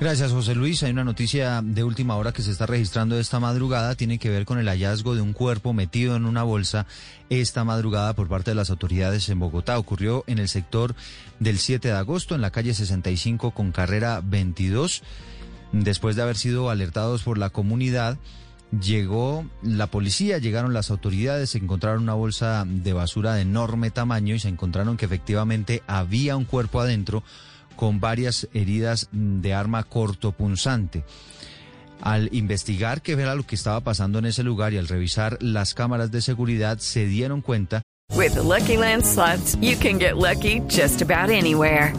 Gracias, José Luis. Hay una noticia de última hora que se está registrando esta madrugada. Tiene que ver con el hallazgo de un cuerpo metido en una bolsa esta madrugada por parte de las autoridades en Bogotá. Ocurrió en el sector del 7 de agosto, en la calle 65 con carrera 22. Después de haber sido alertados por la comunidad, llegó la policía, llegaron las autoridades, se encontraron una bolsa de basura de enorme tamaño y se encontraron que efectivamente había un cuerpo adentro con varias heridas de arma cortopunzante. Al investigar qué era lo que estaba pasando en ese lugar y al revisar las cámaras de seguridad, se dieron cuenta. With the Lucky Land slots, you can get lucky just about anywhere.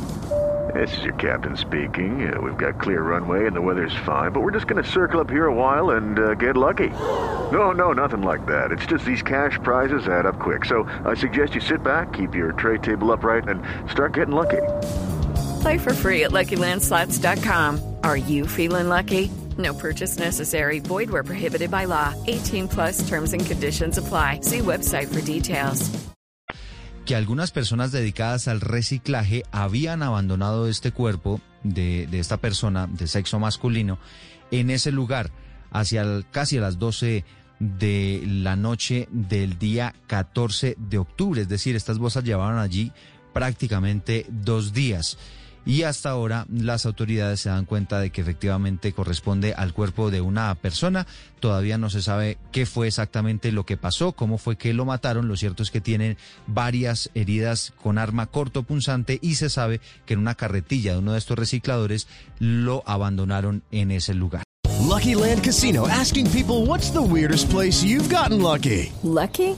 This is your captain speaking. Uh, we've got clear runway and the weather's fine, but we're just going to circle up here a while and uh, get lucky. No, no, nothing like that. It's just these cash prizes add up quick. So I suggest you sit back, keep your tray table upright, and start getting lucky. Play for free at. Are you feeling lucky? No purchase necessary. Void where prohibited by law. 18 plus terms and conditions apply. See website for details. que algunas personas dedicadas al reciclaje habían abandonado este cuerpo de, esta persona de sexo masculino en ese lugar hacia casi a las 12 de la noche del día 14 de octubre. Es decir, estas bolsas llevaban allí prácticamente dos días. Y hasta ahora las autoridades se dan cuenta de que efectivamente corresponde al cuerpo de una persona. Todavía no se sabe qué fue exactamente lo que pasó, cómo fue que lo mataron. Lo cierto es que tienen varias heridas con arma cortopunzante y se sabe que en una carretilla de uno de estos recicladores lo abandonaron en ese lugar. Lucky Land Casino asking people what's the weirdest place you've gotten lucky? Lucky?